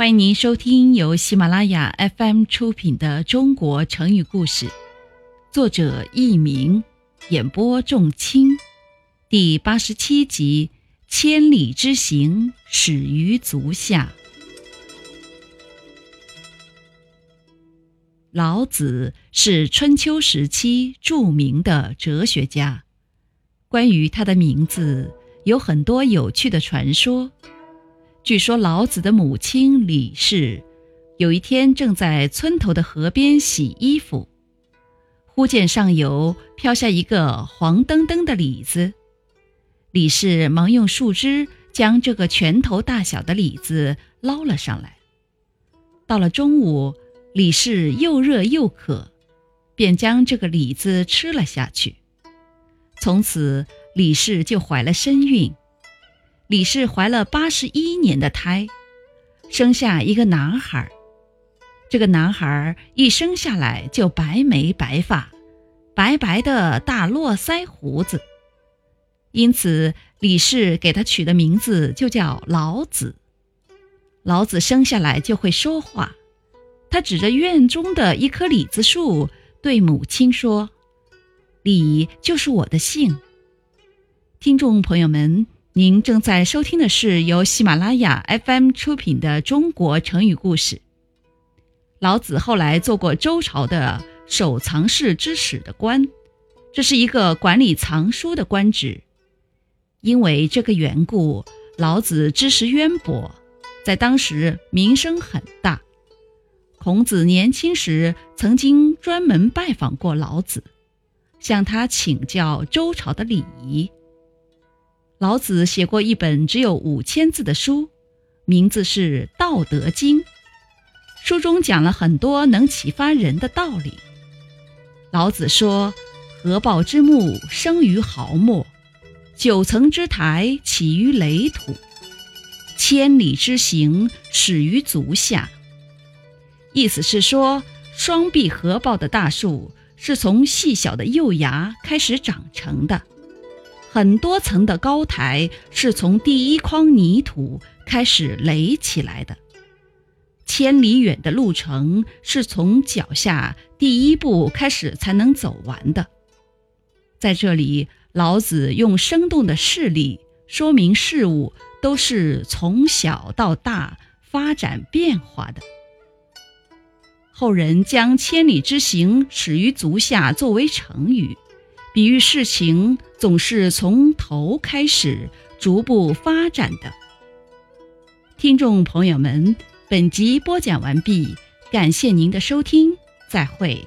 欢迎您收听由喜马拉雅 FM 出品的《中国成语故事》，作者佚名，演播仲卿，第八十七集《千里之行，始于足下》。老子是春秋时期著名的哲学家，关于他的名字有很多有趣的传说。据说老子的母亲李氏，有一天正在村头的河边洗衣服，忽见上游飘下一个黄澄澄的李子，李氏忙用树枝将这个拳头大小的李子捞了上来。到了中午，李氏又热又渴，便将这个李子吃了下去。从此，李氏就怀了身孕。李氏怀了八十一年的胎，生下一个男孩。这个男孩一生下来就白眉白发，白白的大络腮胡子，因此李氏给他取的名字就叫老子。老子生下来就会说话，他指着院中的一棵李子树，对母亲说：“李就是我的姓。”听众朋友们。您正在收听的是由喜马拉雅 FM 出品的《中国成语故事》。老子后来做过周朝的守藏室之史的官，这是一个管理藏书的官职。因为这个缘故，老子知识渊博，在当时名声很大。孔子年轻时曾经专门拜访过老子，向他请教周朝的礼仪。老子写过一本只有五千字的书，名字是《道德经》。书中讲了很多能启发人的道理。老子说：“合抱之木，生于毫末；九层之台，起于垒土；千里之行，始于足下。”意思是说，双臂合抱的大树是从细小的幼芽开始长成的。很多层的高台是从第一筐泥土开始垒起来的，千里远的路程是从脚下第一步开始才能走完的。在这里，老子用生动的事例说明事物都是从小到大发展变化的。后人将“千里之行，始于足下”作为成语。比喻事情总是从头开始，逐步发展的。听众朋友们，本集播讲完毕，感谢您的收听，再会。